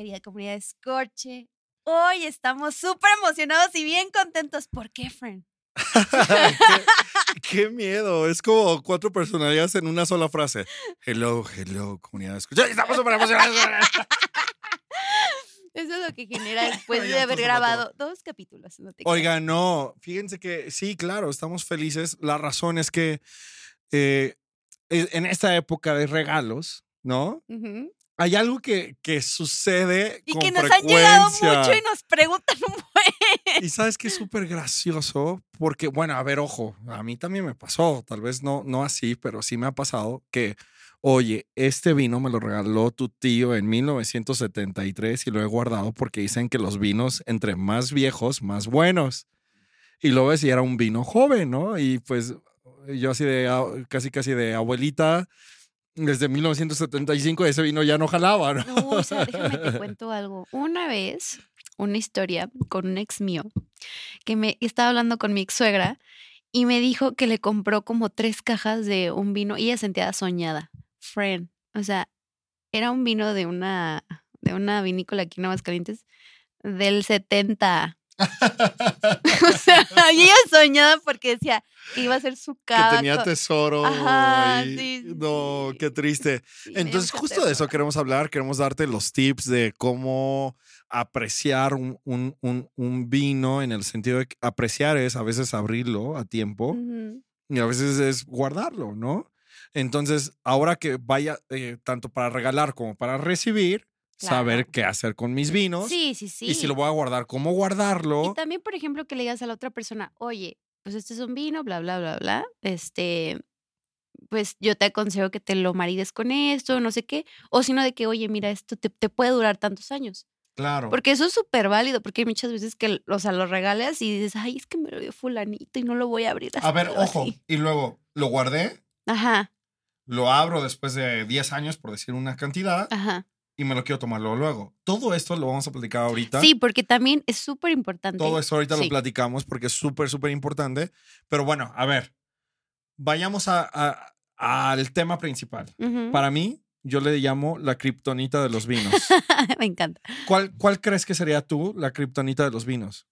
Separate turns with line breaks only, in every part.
Querida comunidad de Escorche. Hoy estamos súper emocionados y bien contentos. ¿Por qué, friend?
qué, qué miedo. Es como cuatro personalidades en una sola frase. Hello, hello, comunidad. de escucha. Estamos súper emocionados.
Eso es lo que genera después de haber grabado dos capítulos. no te creas.
Oiga, no. Fíjense que sí, claro, estamos felices. La razón es que eh, en esta época de regalos, ¿no?
Ujú.
Hay algo que, que sucede
Y
con
que nos han llegado
frecuencia.
mucho y nos preguntan un buen.
Y sabes que es súper gracioso porque, bueno, a ver, ojo, a mí también me pasó, tal vez no, no así, pero sí me ha pasado que, oye, este vino me lo regaló tu tío en 1973 y lo he guardado porque dicen que los vinos entre más viejos, más buenos. Y lo ves y era un vino joven, ¿no? Y pues yo así de, ah, casi, casi de abuelita, desde 1975 ese vino ya no jalaba, ¿no?
No, o sea, déjame te cuento algo. Una vez, una historia con un ex mío, que me estaba hablando con mi ex suegra y me dijo que le compró como tres cajas de un vino y ella sentía soñada. Friend. O sea, era un vino de una, de una vinícola aquí en Aguascalientes del 70. O sea, y ella soñada porque decía que iba a ser su
que
cava.
tenía tesoro.
Ajá, sí,
no,
sí.
qué triste.
Sí,
Entonces, justo de eso queremos hablar. Queremos darte los tips de cómo apreciar un, un- un- un vino en el sentido de que apreciar es a veces abrirlo a tiempo y a veces es guardarlo, ¿no? Entonces, ahora que vaya eh, tanto para regalar como para recibir, saber qué hacer con mis vinos
Sí, sí, sí.
y si lo voy a guardar, cómo
Y
guardarlo.
también, por ejemplo, que le digas a la otra persona, oye, pues este es un vino, bla, bla, bla, bla. Este, pues yo te aconsejo que te lo marides con esto, no sé qué. O sino de que, oye, mira, esto te, te puede durar tantos años.
Claro.
Porque eso es súper válido, porque hay muchas veces que, o sea, lo regalas y dices, ay, es que me lo dio fulanito y no lo voy a abrir.
A ver, ojo.
así".
Y luego lo guardé,
Ajá,
lo abro después de 10 años, por decir una cantidad,
ajá.
Y me lo quiero tomarlo luego. Todo esto lo vamos a platicar ahorita.
Sí, porque también es súper importante.
Todo esto ahorita lo platicamos porque es súper, súper importante. Pero bueno, a ver, vayamos a- a- al tema principal. Para mí, yo le llamo la kriptonita de los vinos.
me encanta.
¿Cuál, ¿Cuál crees que sería tú la kriptonita de los vinos?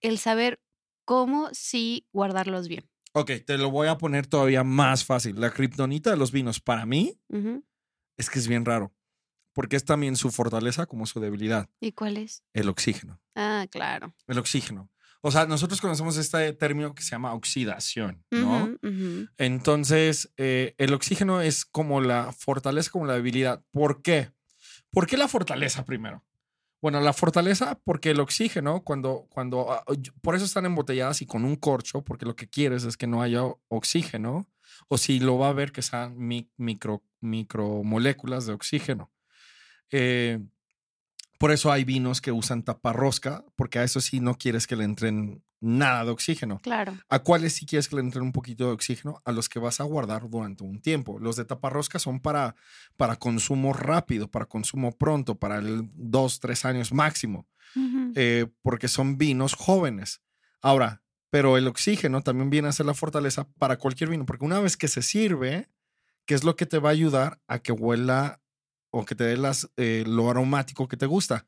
El saber cómo sí guardarlos bien.
Ok, te lo voy a poner todavía más fácil. La kriptonita de los vinos para mí es que es bien raro. Porque es también su fortaleza como su debilidad.
¿Y cuál es?
El oxígeno.
Ah, claro.
El oxígeno. O sea, nosotros conocemos este término que se llama oxidación, ¿no? Entonces, eh, el oxígeno es como la fortaleza, como la debilidad. ¿Por qué? ¿Por qué la fortaleza primero? Bueno, la fortaleza porque el oxígeno, cuando, cuando, ah, yo- por eso están embotelladas y con un corcho, porque lo que quieres es que no haya oxígeno, o si lo va a ver que sean mi- micro, micromoléculas de oxígeno. Eh, por eso hay vinos que usan taparrosca, porque a eso sí no quieres que le entren nada de oxígeno.
Claro.
¿A cuáles sí quieres que le entren un poquito de oxígeno? A los que vas a guardar durante un tiempo. Los de taparrosca son para, para consumo rápido, para consumo pronto, para el dos, tres años máximo, eh, porque son vinos jóvenes. Ahora, pero el oxígeno también viene a ser la fortaleza para cualquier vino, porque una vez que se sirve, ¿qué es lo que te va a ayudar a que huela o que te dé las, eh, lo aromático que te gusta?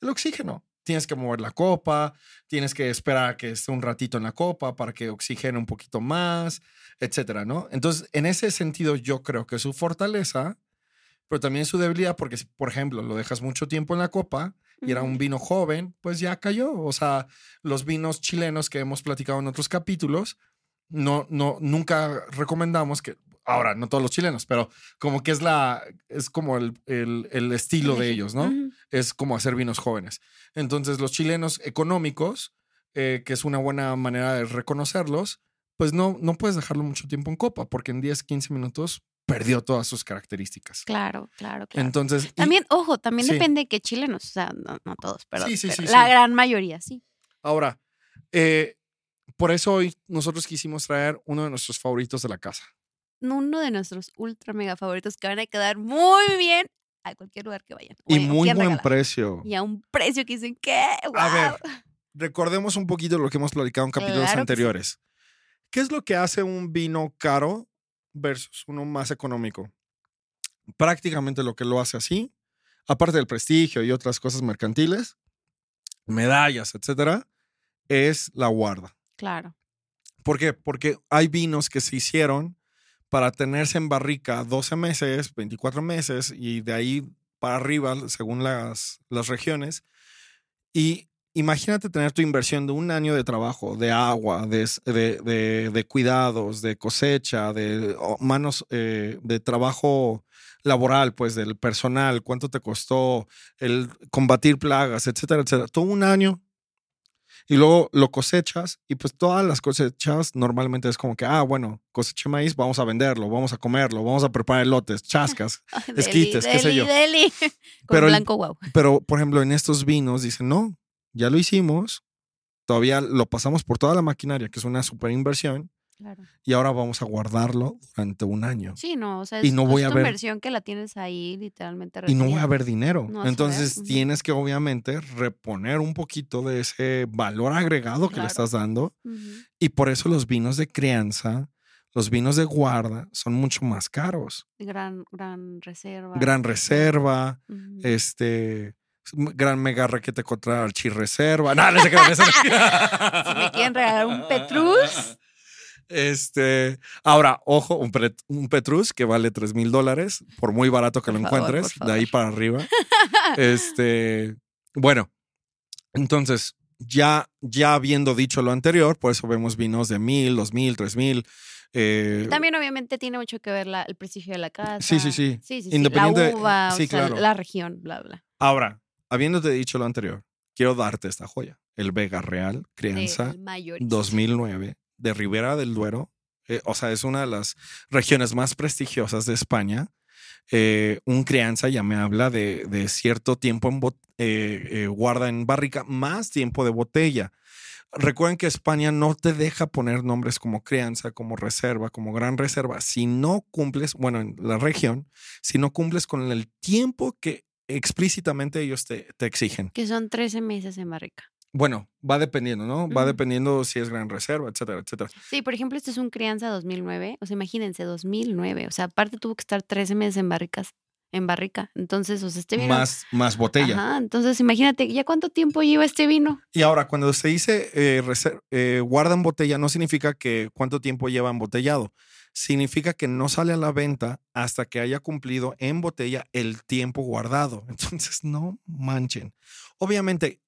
El oxígeno. Tienes que mover la copa, tienes que esperar a que esté un ratito en la copa para que oxigene un poquito más, etcétera, ¿no? Entonces, en ese sentido, yo creo que su fortaleza, pero también su debilidad, porque si, por ejemplo, lo dejas mucho tiempo en la copa y era un vino joven, pues ya cayó. O sea, los vinos chilenos que hemos platicado en otros capítulos, no, no, nunca recomendamos que, ahora, no todos los chilenos, pero como que es la, es como el, el- el estilo de ellos, ¿no? Es como hacer vinos jóvenes. Entonces, los chilenos económicos, eh, que es una buena manera de reconocerlos, pues no, no puedes dejarlo mucho tiempo en copa, porque en 10, 15 minutos perdió todas sus características.
Claro, claro, claro.
Entonces, y-
también, ojo, también
Sí.
depende de qué chilenos, o sea, no, no todos, pero,
Sí, sí,
pero la gran mayoría sí.
ahora, eh, por eso hoy nosotros quisimos traer uno de nuestros favoritos de la casa.
Uno de nuestros ultra mega favoritos que van a quedar muy bien a cualquier lugar que vayan.
Y muy buen
regalar.
precio.
Y a un precio que dicen, ¿qué?
A ver, recordemos un poquito lo que hemos platicado en capítulos
Claro que sí.
anteriores. ¿Qué es lo que hace un vino caro versus uno más económico? Prácticamente lo que lo hace así, aparte del prestigio y otras cosas mercantiles, medallas, etcétera, es la guarda.
Claro.
¿Por qué? Porque hay vinos que se hicieron para tenerse en barrica 12 meses, 24 meses y de ahí para arriba, según las, las regiones. Y imagínate tener tu inversión de un año de trabajo, de agua, de, de- cuidados, de cosecha, de manos, eh, de trabajo laboral, pues del personal, cuánto te costó el combatir plagas, etcétera, etcétera. Todo un año y luego lo cosechas y pues todas las cosechas normalmente es como que, ah, bueno, coseché maíz, vamos a venderlo, vamos a comerlo, vamos a preparar elotes, chascas. Esquites, qué sé yo.
deli. Con
Pero
blanco, wow.
Pero, por ejemplo, en estos vinos dicen, no, ya lo hicimos, todavía lo pasamos por toda la maquinaria, que es una super inversión,
Claro.
y ahora vamos a guardarlo durante un año.
Sí, no, o sea,
Y
es,
no voy
es
a
tu
ver-
inversión que la tienes ahí literalmente
Y no voy a ver dinero.
No ver,
Entonces tienes que obviamente reponer un poquito de ese valor agregado que le estás dando. Y por eso los vinos de crianza, los vinos de guarda son mucho más caros.
Gran, gran reserva.
Gran reserva, este, gran mega requete contra archirreserva. No, no sé qué.
Si me quieren regalar un Petrus.
Este, ahora, ojo, un, un Petrus que vale 3 mil dólares, por muy barato que
Por
lo
favor,
encuentres, de ahí para arriba. Este, bueno, entonces, ya, ya habiendo dicho lo anterior, por eso vemos vinos de mil, dos mil, tres mil. eh,
También obviamente tiene mucho que ver la- el prestigio de la casa.
Sí, sí, sí.
Sí, sí, sí.
Independiente-
La uva,
sí,
o sea,
claro.
la región, bla, bla.
Ahora, habiéndote dicho lo anterior, quiero darte esta joya. El Vega Real Crianza
Del mayorista.
2009 de Ribera del Duero. eh, o sea, es una de las regiones más prestigiosas de España. Eh, un crianza ya me habla de, cierto tiempo en eh, eh, guarda en barrica, más tiempo de botella. Recuerden que España no te deja poner nombres como crianza, como reserva, como gran reserva. Si no cumples, bueno, en la región, si no cumples con el tiempo que explícitamente ellos te, te exigen.
Que son 13 meses en barrica.
Bueno, va dependiendo, ¿no? Va dependiendo si es gran reserva, etcétera, etcétera.
Sí, por ejemplo, este es un crianza 2009. O sea, imagínense, 2009. O sea, aparte tuvo que estar 13 meses en barricas. En barrica. Entonces, o sea, este vino.
Más, más botella.
Ajá, entonces imagínate, ¿ya cuánto tiempo lleva este vino?
Y ahora, cuando se dice eh, eh, guarda en botella, no significa que cuánto tiempo lleva embotellado. Significa que no sale a la venta hasta que haya cumplido en botella el tiempo guardado. Entonces, no manchen. Obviamente,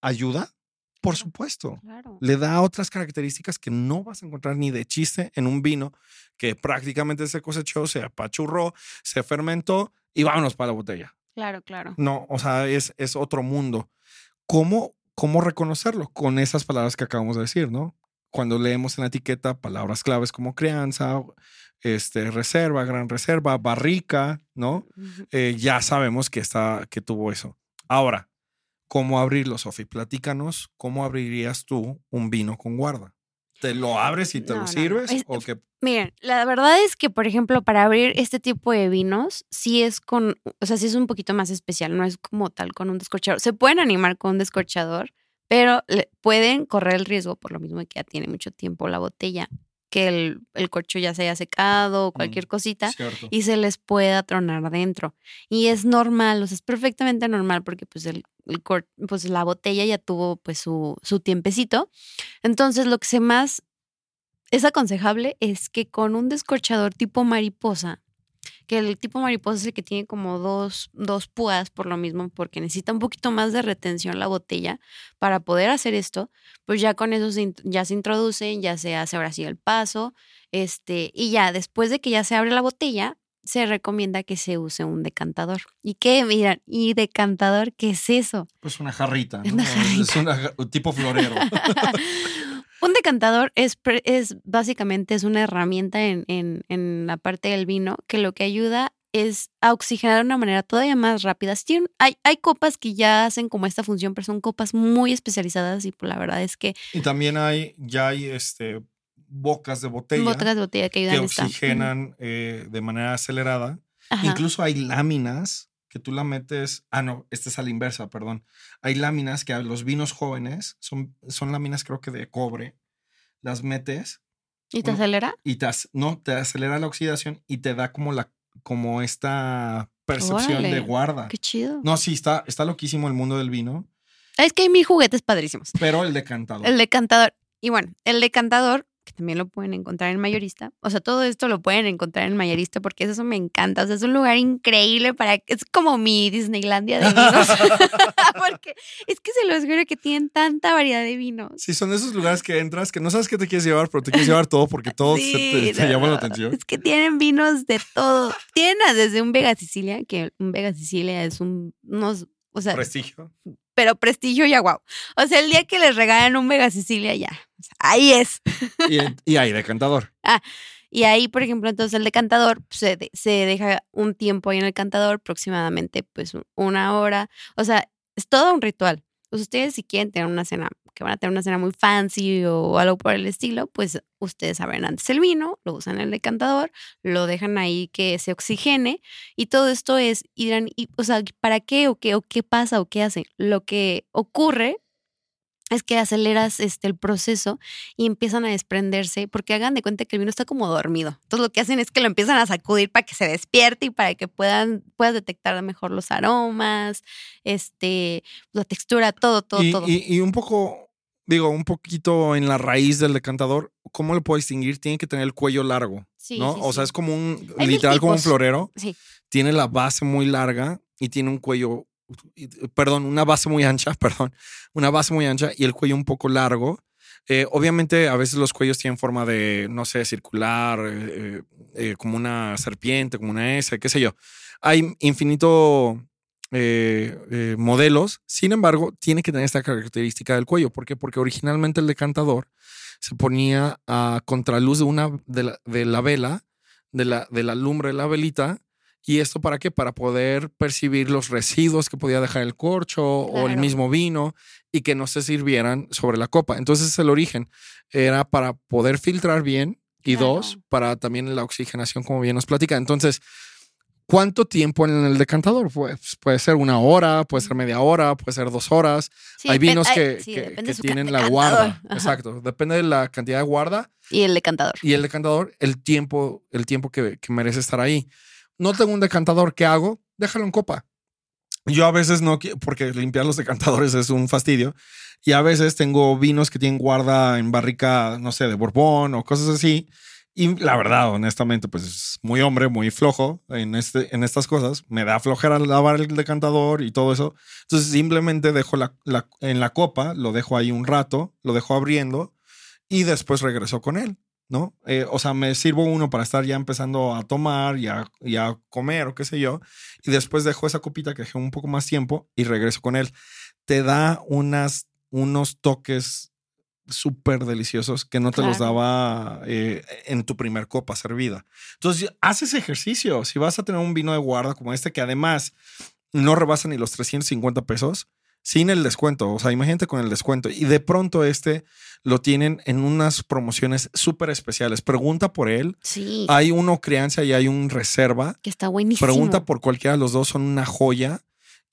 ayuda, por supuesto.
Claro.
Le da otras características que no vas a encontrar ni de chiste en un vino que prácticamente se cosechó, se apachurró, se fermentó y vámonos para la botella.
Claro, claro.
No, o sea, es, es otro mundo. ¿Cómo, ¿Cómo reconocerlo? Con esas palabras que acabamos de decir, ¿no? Cuando leemos en la etiqueta palabras claves como crianza, este, reserva, gran reserva, barrica, ¿no? Eh, ya sabemos que, está, que tuvo eso. Ahora, ¿cómo abrirlo, Sofi? Platícanos, ¿cómo abrirías tú un vino con guarda? ¿Te lo abres y te
No,
lo
no,
sirves?
Es-
¿O que
Miren, la verdad es que, por ejemplo, para abrir este tipo de vinos, sí es con, o sea, sí es un poquito más especial, no es como tal con un descorchador. Se pueden animar con un descorchador, pero le- pueden correr el riesgo, por lo mismo que ya tiene mucho tiempo la botella, que el, el corcho ya se haya secado o cualquier
Mm,
cosita
Cierto.
y se les pueda tronar adentro. Y es normal, o sea, es perfectamente normal porque pues, el, el cor- pues la botella ya tuvo pues su, su tiempecito. Entonces lo que se más es aconsejable es que con un descorchador tipo mariposa, que el tipo mariposa es el que tiene como dos, dos púas por lo mismo, porque necesita un poquito más de retención la botella para poder hacer esto, pues ya con eso se ya se introducen, ya se hace ahora sí el paso, este, y ya después de que ya se abre la botella, se recomienda que se use un decantador. ¿Y qué? Miran, ¿y decantador qué es eso?
Pues una jarrita, ¿no?
Una jarrita.
Es un tipo florero.
Un decantador es, es básicamente es una herramienta en, en, en la parte del vino que lo que ayuda es a oxigenar de una manera todavía más rápida. Hay, hay copas que ya hacen como esta función, pero son copas muy especializadas y pues, la verdad es que
Y también hay, ya hay este, bocas de botella
botas de botella que
que
ayudan
oxigenan eh, de manera acelerada.
Ajá.
Incluso hay láminas que tú la metes. Ah, no, esta es a la inversa, perdón. Hay láminas que a los vinos jóvenes son, son láminas, creo que de cobre. Las metes
¿Y te acelera?
y te, no, te acelera la oxidación y te da como la como esta percepción de guarda.
Qué chido.
No, sí, está, está loquísimo el mundo del vino,
Es que hay mil juguetes padrísimos.
pero el decantador.
El decantador. Y bueno, el decantador, que también lo pueden encontrar en mayorista. O sea, todo esto lo pueden encontrar en mayorista porque eso me encanta. O sea, es un lugar increíble para. Es como mi Disneylandia de vinos. porque es que se los juro que tienen tanta variedad de vinos.
Sí, son esos lugares que entras que no sabes qué te quieres llevar, pero te quieres llevar todo porque todo se te,
Sí,
te
no,
llama la atención.
Es que tienen vinos de todo. Tienen desde un Vega Sicilia, que un Vega Sicilia es un. Unos, o sea,
Prestigio.
Pero prestigio ya guau. O sea, el día que les regalan un Vega Sicilia, ya. Ahí es.
Y, y hay decantador.
Y ahí, por ejemplo, entonces el decantador pues, se, de- se deja un tiempo ahí en el cantador, aproximadamente pues un- una hora. O sea, es todo un ritual. Pues ustedes si quieren tener una cena, que van a tener una cena muy fancy o algo por el estilo, pues ustedes abren antes el vino, lo usan en el decantador, lo dejan ahí que se oxigene y todo esto es, y dirán, y, o sea, ¿para qué o qué o qué pasa o qué hace? Lo que ocurre es que aceleras este, el proceso y empiezan a desprenderse, porque hagan de cuenta que el vino está como dormido. Entonces lo que hacen es que lo empiezan a sacudir para que se despierte y para que puedan, puedas detectar mejor los aromas, este, la textura, todo, todo,
y,
todo.
y- y un poco, digo, un poquito en la raíz del decantador, ¿cómo lo puedo distinguir? Tiene que tener el cuello largo,
Sí,
¿no?
sí,
o sea,
sí.
es como un,
Hay
literal como un florero.
Sí,
Tiene la base muy larga y tiene un cuello, perdón, una base muy ancha, perdón, una base muy ancha y el cuello un poco largo. Eh, obviamente a veces los cuellos tienen forma de, no sé, circular, eh, eh, como una serpiente, como una S, qué sé yo. Hay infinito modelos, sin embargo, tiene que tener esta característica del cuello. ¿Por qué? Porque originalmente el decantador se ponía a contraluz de una de la, de la vela, de la, de la lumbre de la velita. ¿Y esto para qué? Para poder percibir los residuos que podía dejar el corcho o el mismo vino y que no se sirvieran sobre la copa. Entonces el origen era para poder filtrar bien y
Claro.
dos, para también la oxigenación, como bien nos platica. Entonces, ¿cuánto tiempo en el decantador? Pues puede ser una hora, puede ser media hora, puede ser dos horas.
Sí,
Hay vinos
ay,
que,
sí,
que- que tienen la guarda. Exacto. Depende de la cantidad de guarda
Y el decantador.
y el decantador, el tiempo, el tiempo que, que merece estar ahí. No tengo un decantador, ¿qué hago? Déjalo en copa. Yo a veces no, porque limpiar los decantadores es un fastidio. Y a veces tengo vinos que tienen guarda en barrica, no sé, de Borbón o cosas así. Y la verdad, honestamente, pues es muy hombre, muy flojo en, este, en estas cosas. Me da flojera lavar el decantador y todo eso. Entonces simplemente dejo la, la- en la copa, lo dejo ahí un rato, lo dejo abriendo y después regreso con él, ¿no? Eh, o sea, me sirvo uno para estar ya empezando a tomar y a, y a comer o qué sé yo. Y después dejo esa copita que dejé un poco más tiempo y regreso con él. Te da unas, unos toques súper deliciosos que no te los daba eh, en tu primer copa servida. Entonces, haz ese ejercicio. Si vas a tener un vino de guarda como este, que además no rebasa ni los 350 pesos, sin el descuento. O sea, imagínate con el descuento. Y de pronto este lo tienen en unas promociones súper especiales. Pregunta por él.
Sí,
Hay uno crianza y hay un reserva.
que está buenísimo.
Pregunta por cualquiera de los dos, son una joya.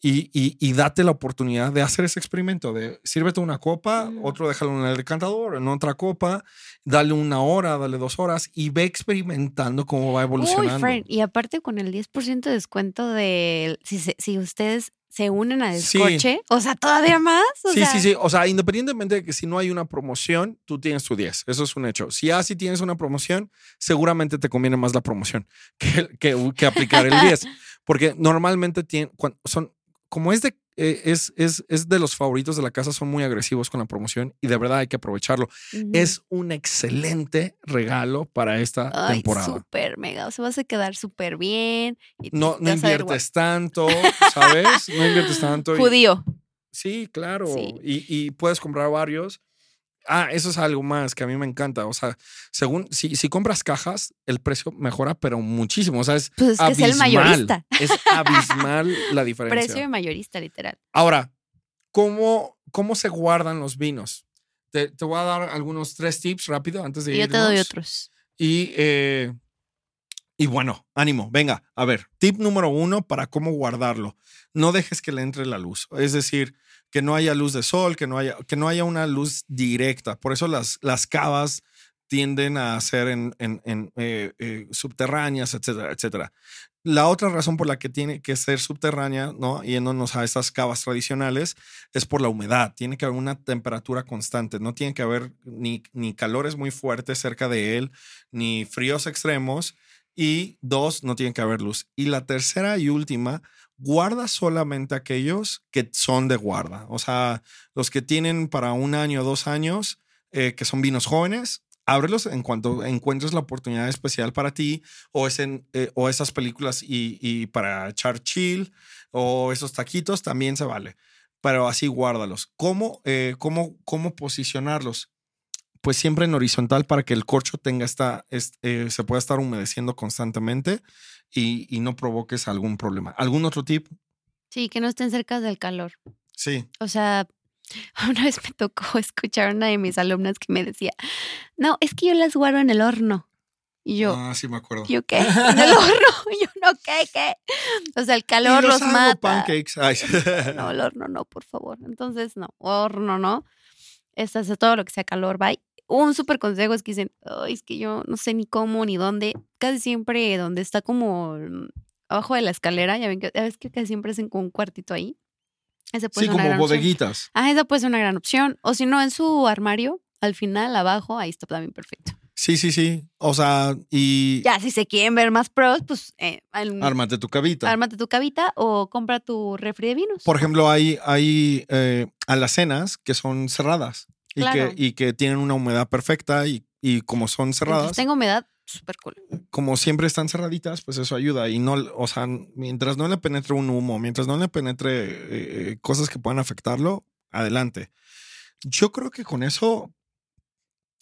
Y, y, y date la oportunidad de hacer ese experimento de sírvete una copa,
Mm.
otro déjalo en el decantador, en otra copa, dale una hora, dale dos horas y ve experimentando cómo va
Uy,
evolucionando.
Fran, y aparte con el 10% de descuento de si, si ustedes se unen a
Sí.
Descorche, o sea, todavía más. O
sí,
sea,
sí, sí. O sea, independientemente de que si no hay una promoción, tú tienes tu 10. Eso es un hecho. Si así tienes una promoción, seguramente te conviene más la promoción que, que, que aplicar el 10. Porque normalmente tienen, son, como es de, eh, es, es, es de los favoritos de la casa, son muy agresivos con la promoción y de verdad hay que aprovecharlo. Es un excelente regalo para esta
Ay,
temporada.
súper mega. O sea, vas a quedar súper bien. y
No, inviertes tanto, ¿sabes? No inviertes tanto. y-
Judío.
Sí, claro.
Sí.
Y, y puedes comprar varios. Ah, eso es algo más que a mí me encanta. O sea, según si, si compras cajas, el precio mejora, pero muchísimo. O sea, es,
Pues es que es el
abismal.
mayorista.
Es abismal la diferencia.
Precio de mayorista, literal.
Ahora, ¿cómo, ¿cómo se guardan los vinos? Te, te voy a dar algunos tres tips rápido antes de
Y yo te doy otros.
Y, eh, y bueno, ánimo, venga, a ver, tip número uno para cómo guardarlo. No dejes que le entre la luz. Es decir, que no haya luz de sol, que no haya, que no haya una luz directa. Por eso las, las cavas tienden a ser en, en- eh, eh, subterráneas, etcétera, etcétera. La otra razón por la que tiene que ser subterránea, ¿no? Yéndonos a estas cavas tradicionales, es por la humedad. Tiene que haber una temperatura constante. No tiene que haber ni, ni calores muy fuertes cerca de él, ni fríos extremos. Y dos, no tiene que haber luz. Y la tercera y última, guarda solamente aquellos que son de guarda. O sea, los que tienen para un año o dos años, eh, que son vinos jóvenes, ábrelos en cuanto encuentres la oportunidad especial para ti o, es en, eh, o esas películas y, para echar chill o esos taquitos también se vale. Pero así guárdalos. ¿Cómo, eh, cómo, cómo posicionarlos? Pues siempre en horizontal para que el corcho tenga esta, es- eh, se pueda estar humedeciendo constantemente y, y no provoques algún problema. ¿Algún otro tip?
Sí, que no estén cerca del calor.
Sí.
O sea, una vez me tocó escuchar a una de mis alumnas que me decía, no, es que yo las guardo en el horno. Y yo,
ah, sí me acuerdo.
¿yo qué? ¿En el horno? Y yo, no, ¿qué? ¿Qué? O sea, el calor
Y
los
hago
mata.
pancakes. Ay.
No, el horno no, por favor. Entonces, no, horno no. Este, hace todo lo que sea calor, bye. Un súper consejo es que dicen, "Ay, es que yo no sé ni cómo ni dónde. Casi siempre donde está como mm, abajo de la escalera, ya ven que, ya ves que casi siempre hacen como un cuartito ahí. Ese puede
Sí,
ser
como
opción.
bodeguitas.
Ah, esa puede ser una gran opción. O si no, en su armario, al final, abajo, ahí está también perfecto.
Sí, sí, sí. O sea, y
Ya, si se quieren ver más pros, pues eh,
ármate tu cabita.
ármate tu cabita o compra tu refri de vinos.
Por ejemplo, hay, hay eh, alacenas que son cerradas y,
Claro.
que, y que tienen una humedad perfecta y, y como son
Entonces,
cerradas,
tengo humedad, súper cool.
como siempre están cerraditas, pues eso ayuda. Y no, o sea, mientras no le penetre un humo, mientras no le penetre eh, cosas que puedan afectarlo, adelante. Yo creo que con eso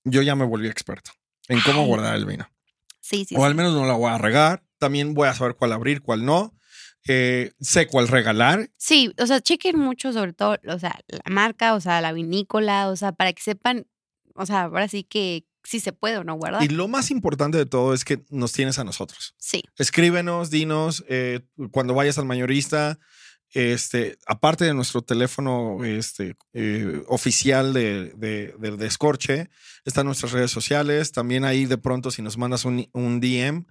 yo ya me volví experto en cómo
Ay.
guardar el vino.
Sí, sí.
o al menos no la voy a regar. También voy a saber cuál abrir, cuál no. Eh, sé cuál regalar.
Sí, o sea, chequen mucho sobre todo, o sea, la marca, o sea, la vinícola, o sea, para que sepan, o sea, ahora sí que si se puede o no guardar.
Y lo más importante de todo es que nos tienes a nosotros.
Sí,
Escríbenos, dinos, eh, cuando vayas al mayorista, este, aparte de nuestro teléfono este, eh, oficial de, de, de- de Escorche, están nuestras redes sociales. También ahí de pronto si nos mandas un, un DM,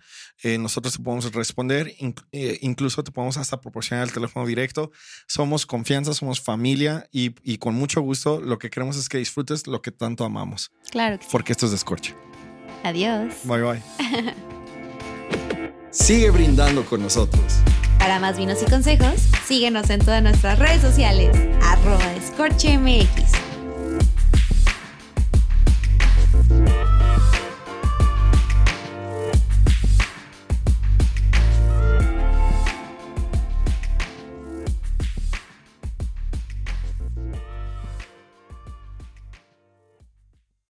eh, nosotros te podemos responder. Inc- eh, incluso te podemos hasta proporcionar el teléfono directo. Somos confianza, somos familia y, y con mucho gusto lo que queremos es que disfrutes lo que tanto amamos.
claro que sí.
Porque esto es de Escorche.
Adiós.
Bye bye. Sigue brindando con nosotros.
Para más vinos y consejos, síguenos en todas nuestras redes sociales, arroba.